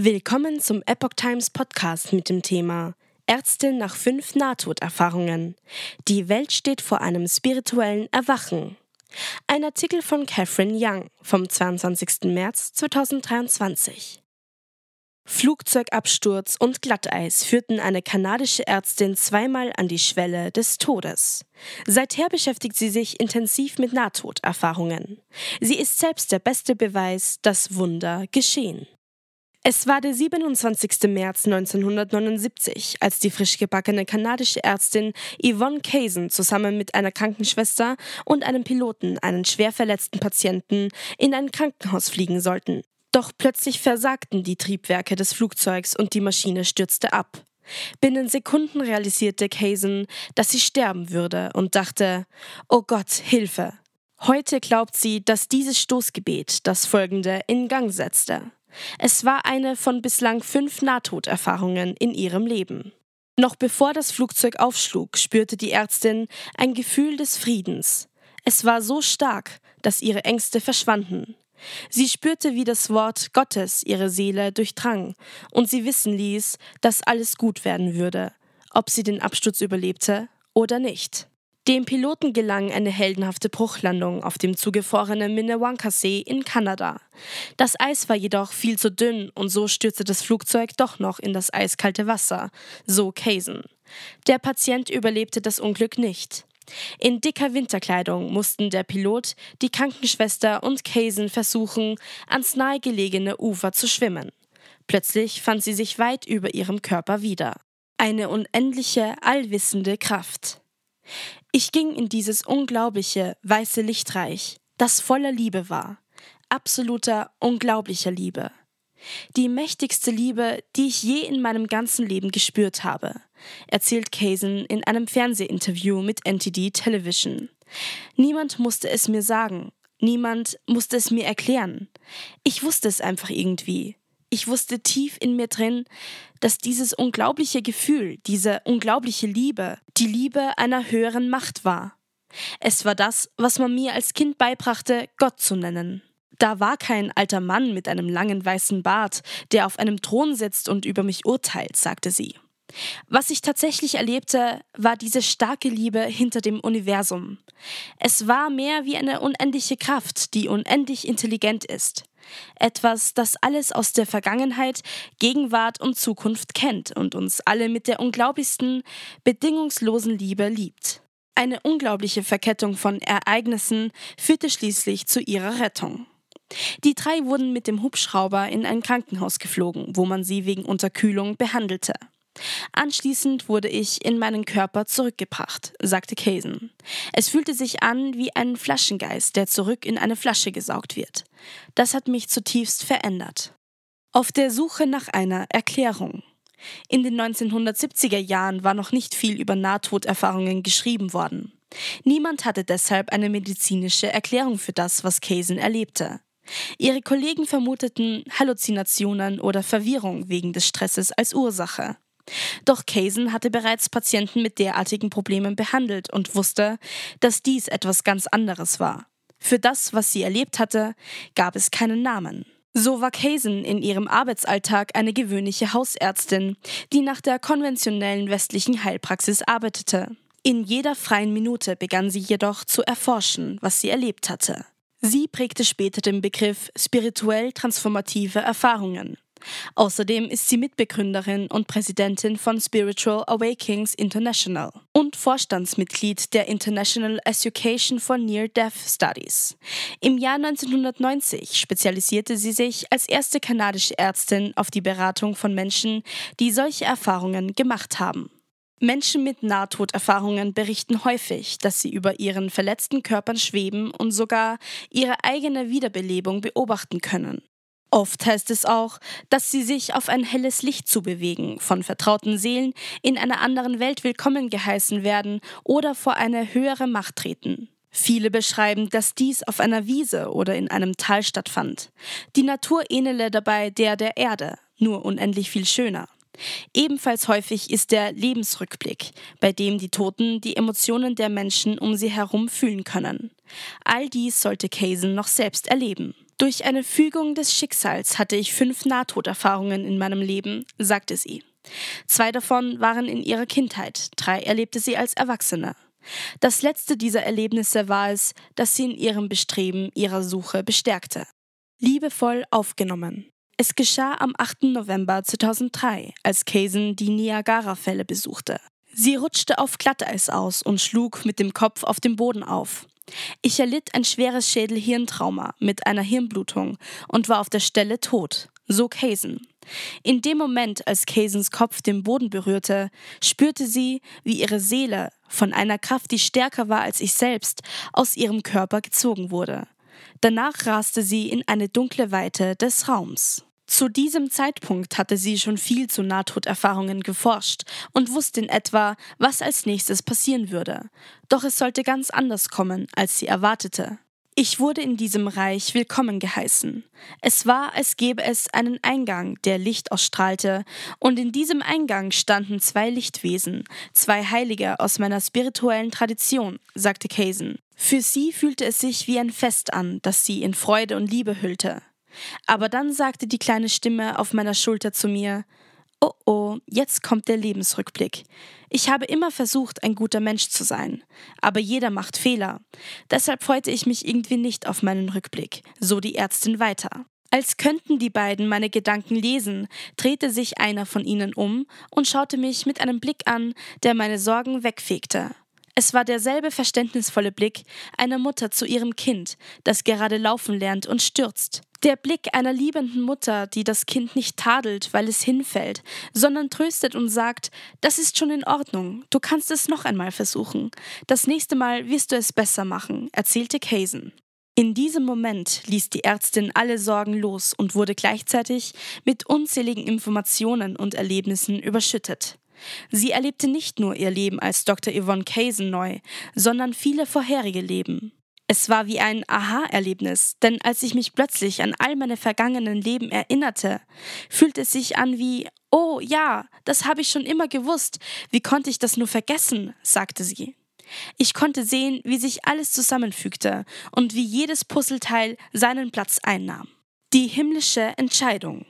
Willkommen zum Epoch Times Podcast mit dem Thema Ärztin nach fünf Nahtoderfahrungen. Die Welt steht vor einem spirituellen Erwachen. Ein Artikel von Catherine Young vom 22. März 2023. Flugzeugabsturz und Glatteis führten eine kanadische Ärztin zweimal an die Schwelle des Todes. Seither beschäftigt sie sich intensiv mit Nahtoderfahrungen. Sie ist selbst der beste Beweis, dass Wunder geschehen. Es war der 27. März 1979, als die frisch gebackene kanadische Ärztin Yvonne Kaysen zusammen mit einer Krankenschwester und einem Piloten einen schwer verletzten Patienten in ein Krankenhaus fliegen sollten. Doch plötzlich versagten die Triebwerke des Flugzeugs und die Maschine stürzte ab. Binnen Sekunden realisierte Kaysen, dass sie sterben würde und dachte, oh Gott, Hilfe. Heute glaubt sie, dass dieses Stoßgebet das folgende in Gang setzte. Es war eine von bislang fünf Nahtoderfahrungen in ihrem Leben. Noch bevor das Flugzeug aufschlug, spürte die Ärztin ein Gefühl des Friedens. Es war so stark, dass ihre Ängste verschwanden. Sie spürte, wie das Wort Gottes ihre Seele durchdrang und sie wissen ließ, dass alles gut werden würde, ob sie den Absturz überlebte oder nicht. Dem Piloten gelang eine heldenhafte Bruchlandung auf dem zugefrorenen Minnewanka-See in Kanada. Das Eis war jedoch viel zu dünn und so stürzte das Flugzeug doch noch in das eiskalte Wasser, so Kaysen. Der Patient überlebte das Unglück nicht. In dicker Winterkleidung mussten der Pilot, die Krankenschwester und Kaysen versuchen, ans nahegelegene Ufer zu schwimmen. Plötzlich fand sie sich weit über ihrem Körper wieder. Eine unendliche, allwissende Kraft. Ich ging in dieses unglaubliche, weiße Lichtreich, das voller Liebe war, absoluter, unglaublicher Liebe. Die mächtigste Liebe, die ich je in meinem ganzen Leben gespürt habe, erzählt Kaysen in einem Fernsehinterview mit NTD Television. Niemand musste es mir sagen, niemand musste es mir erklären. Ich wusste es einfach irgendwie. Ich wusste tief in mir drin, dass dieses unglaubliche Gefühl, diese unglaubliche Liebe, die Liebe einer höheren Macht war. Es war das, was man mir als Kind beibrachte, Gott zu nennen. Da war kein alter Mann mit einem langen weißen Bart, der auf einem Thron sitzt und über mich urteilt, sagte sie. Was ich tatsächlich erlebte, war diese starke Liebe hinter dem Universum. Es war mehr wie eine unendliche Kraft, die unendlich intelligent ist. Etwas, das alles aus der Vergangenheit, Gegenwart und Zukunft kennt und uns alle mit der unglaublichsten, bedingungslosen Liebe liebt. Eine unglaubliche Verkettung von Ereignissen führte schließlich zu ihrer Rettung. Die drei wurden mit dem Hubschrauber in ein Krankenhaus geflogen, wo man sie wegen Unterkühlung behandelte. Anschließend wurde ich in meinen Körper zurückgebracht, sagte Kaysen. Es fühlte sich an wie ein Flaschengeist, der zurück in eine Flasche gesaugt wird. Das hat mich zutiefst verändert. Auf der Suche nach einer Erklärung. In den 1970er Jahren war noch nicht viel über Nahtoderfahrungen geschrieben worden. Niemand hatte deshalb eine medizinische Erklärung für das, was Kaysen erlebte. Ihre Kollegen vermuteten Halluzinationen oder Verwirrung wegen des Stresses als Ursache. Doch Kaysen hatte bereits Patienten mit derartigen Problemen behandelt und wusste, dass dies etwas ganz anderes war. Für das, was sie erlebt hatte, gab es keinen Namen. So war Kaysen in ihrem Arbeitsalltag eine gewöhnliche Hausärztin, die nach der konventionellen westlichen Heilpraxis arbeitete. In jeder freien Minute begann sie jedoch zu erforschen, was sie erlebt hatte. Sie prägte später den Begriff spirituell transformative Erfahrungen. Außerdem ist sie Mitbegründerin und Präsidentin von Spiritual Awakings International und Vorstandsmitglied der International Education for Near-Death Studies. Im Jahr 1990 spezialisierte sie sich als erste kanadische Ärztin auf die Beratung von Menschen, die solche Erfahrungen gemacht haben. Menschen mit Nahtoderfahrungen berichten häufig, dass sie über ihren verletzten Körpern schweben und sogar ihre eigene Wiederbelebung beobachten können. Oft heißt es auch, dass sie sich auf ein helles Licht zubewegen, von vertrauten Seelen in einer anderen Welt willkommen geheißen werden oder vor eine höhere Macht treten. Viele beschreiben, dass dies auf einer Wiese oder in einem Tal stattfand. Die Natur ähnele dabei der der Erde, nur unendlich viel schöner. Ebenfalls häufig ist der Lebensrückblick, bei dem die Toten die Emotionen der Menschen um sie herum fühlen können. All dies sollte Kaysen noch selbst erleben. Durch eine Fügung des Schicksals hatte ich fünf Nahtoderfahrungen in meinem Leben, sagte sie. Zwei davon waren in ihrer Kindheit, drei erlebte sie als Erwachsene. Das letzte dieser Erlebnisse war es, das sie in ihrem Bestreben ihrer Suche bestärkte. Liebevoll aufgenommen. Es geschah am 8. November 2003, als Kaysen die Niagara-Fälle besuchte. Sie rutschte auf Glatteis aus und schlug mit dem Kopf auf den Boden auf. Ich erlitt ein schweres Schädel-Hirntrauma mit einer Hirnblutung und war auf der Stelle tot, so Kaysen. In dem Moment, als Kaysens Kopf den Boden berührte, spürte sie, wie ihre Seele von einer Kraft, die stärker war als ich selbst, aus ihrem Körper gezogen wurde. Danach raste sie in eine dunkle Weite des Raums. Zu diesem Zeitpunkt hatte sie schon viel zu Nahtoderfahrungen geforscht und wusste in etwa, was als nächstes passieren würde. Doch es sollte ganz anders kommen, als sie erwartete. Ich wurde in diesem Reich willkommen geheißen. Es war, als gäbe es einen Eingang, der Licht ausstrahlte, und in diesem Eingang standen zwei Lichtwesen, zwei Heilige aus meiner spirituellen Tradition, sagte Kaysen. Für sie fühlte es sich wie ein Fest an, das sie in Freude und Liebe hüllte. Aber dann sagte die kleine Stimme auf meiner Schulter zu mir Oh oh, jetzt kommt der Lebensrückblick. Ich habe immer versucht, ein guter Mensch zu sein, aber jeder macht Fehler. Deshalb freute ich mich irgendwie nicht auf meinen Rückblick, so die Ärztin weiter. Als könnten die beiden meine Gedanken lesen, drehte sich einer von ihnen um und schaute mich mit einem Blick an, der meine Sorgen wegfegte. Es war derselbe verständnisvolle Blick einer Mutter zu ihrem Kind, das gerade laufen lernt und stürzt. Der Blick einer liebenden Mutter, die das Kind nicht tadelt, weil es hinfällt, sondern tröstet und sagt, das ist schon in Ordnung, du kannst es noch einmal versuchen. Das nächste Mal wirst du es besser machen, erzählte Kaysen. In diesem Moment ließ die Ärztin alle Sorgen los und wurde gleichzeitig mit unzähligen Informationen und Erlebnissen überschüttet. Sie erlebte nicht nur ihr Leben als Dr. Yvonne Kaysen neu, sondern viele vorherige Leben. Es war wie ein Aha-Erlebnis, denn als ich mich plötzlich an all meine vergangenen Leben erinnerte, fühlte es sich an wie, oh ja, das habe ich schon immer gewusst, wie konnte ich das nur vergessen, sagte sie. Ich konnte sehen, wie sich alles zusammenfügte und wie jedes Puzzleteil seinen Platz einnahm. Die himmlische Entscheidung.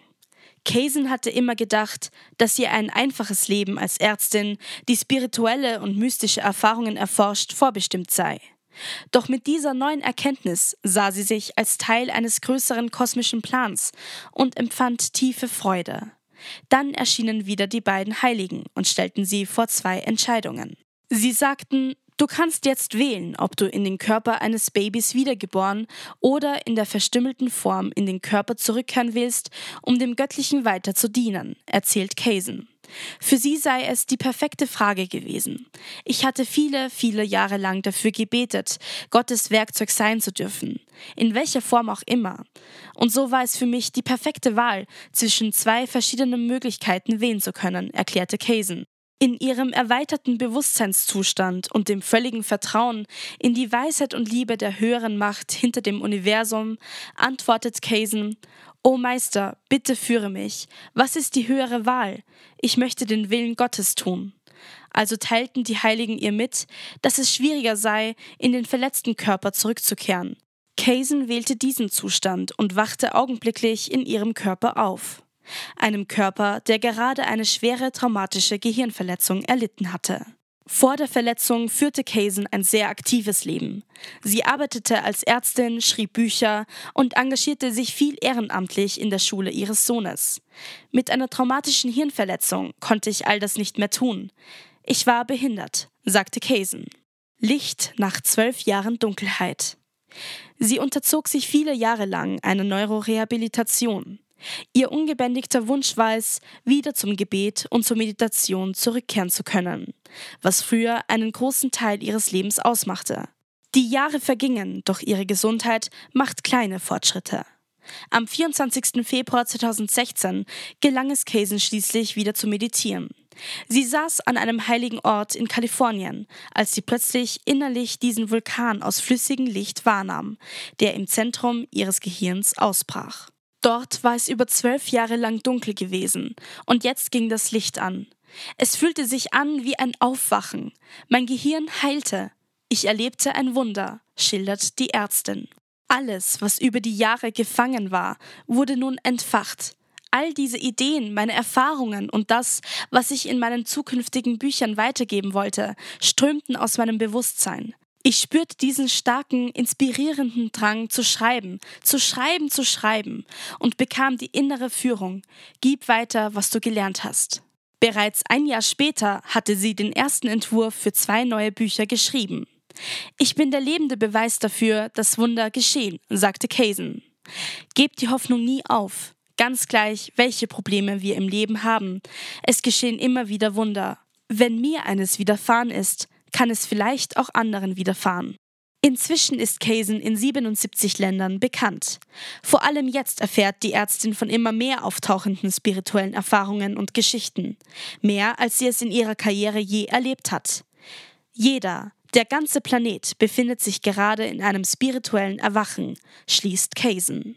Kaysen hatte immer gedacht, dass ihr ein einfaches Leben als Ärztin, die spirituelle und mystische Erfahrungen erforscht, vorbestimmt sei. Doch mit dieser neuen Erkenntnis sah sie sich als Teil eines größeren kosmischen Plans und empfand tiefe Freude. Dann erschienen wieder die beiden Heiligen und stellten sie vor zwei Entscheidungen. Sie sagten, Du kannst jetzt wählen, ob du in den Körper eines Babys wiedergeboren oder in der verstümmelten Form in den Körper zurückkehren willst, um dem Göttlichen weiter zu dienen, erzählt Kaysen. Für sie sei es die perfekte Frage gewesen. Ich hatte viele, viele Jahre lang dafür gebetet, Gottes Werkzeug sein zu dürfen, in welcher Form auch immer. Und so war es für mich die perfekte Wahl, zwischen zwei verschiedenen Möglichkeiten wählen zu können, erklärte Kaysen. In ihrem erweiterten Bewusstseinszustand und dem völligen Vertrauen in die Weisheit und Liebe der höheren Macht hinter dem Universum antwortet Kaysen, O Meister, bitte führe mich. Was ist die höhere Wahl? Ich möchte den Willen Gottes tun. Also teilten die Heiligen ihr mit, dass es schwieriger sei, in den verletzten Körper zurückzukehren. Kaysen wählte diesen Zustand und wachte augenblicklich in ihrem Körper auf einem Körper, der gerade eine schwere traumatische Gehirnverletzung erlitten hatte. Vor der Verletzung führte Kaysen ein sehr aktives Leben. Sie arbeitete als Ärztin, schrieb Bücher und engagierte sich viel ehrenamtlich in der Schule ihres Sohnes. Mit einer traumatischen Hirnverletzung konnte ich all das nicht mehr tun. Ich war behindert, sagte Kaysen. Licht nach zwölf Jahren Dunkelheit. Sie unterzog sich viele Jahre lang einer Neurorehabilitation. Ihr ungebändigter Wunsch war es, wieder zum Gebet und zur Meditation zurückkehren zu können, was früher einen großen Teil ihres Lebens ausmachte. Die Jahre vergingen, doch ihre Gesundheit macht kleine Fortschritte. Am 24. Februar 2016 gelang es Kaysen schließlich wieder zu meditieren. Sie saß an einem heiligen Ort in Kalifornien, als sie plötzlich innerlich diesen Vulkan aus flüssigem Licht wahrnahm, der im Zentrum ihres Gehirns ausbrach. Dort war es über zwölf Jahre lang dunkel gewesen, und jetzt ging das Licht an. Es fühlte sich an wie ein Aufwachen. Mein Gehirn heilte. Ich erlebte ein Wunder, schildert die Ärztin. Alles, was über die Jahre gefangen war, wurde nun entfacht. All diese Ideen, meine Erfahrungen und das, was ich in meinen zukünftigen Büchern weitergeben wollte, strömten aus meinem Bewusstsein. Ich spürte diesen starken, inspirierenden Drang zu schreiben, zu schreiben, zu schreiben und bekam die innere Führung. Gib weiter, was du gelernt hast. Bereits ein Jahr später hatte sie den ersten Entwurf für zwei neue Bücher geschrieben. Ich bin der lebende Beweis dafür, dass Wunder geschehen, sagte Kaysen. Gebt die Hoffnung nie auf. Ganz gleich, welche Probleme wir im Leben haben. Es geschehen immer wieder Wunder. Wenn mir eines widerfahren ist, kann es vielleicht auch anderen widerfahren. Inzwischen ist Kaysen in 77 Ländern bekannt. Vor allem jetzt erfährt die Ärztin von immer mehr auftauchenden spirituellen Erfahrungen und Geschichten. Mehr, als sie es in ihrer Karriere je erlebt hat. Jeder, der ganze Planet befindet sich gerade in einem spirituellen Erwachen, schließt Kaysen.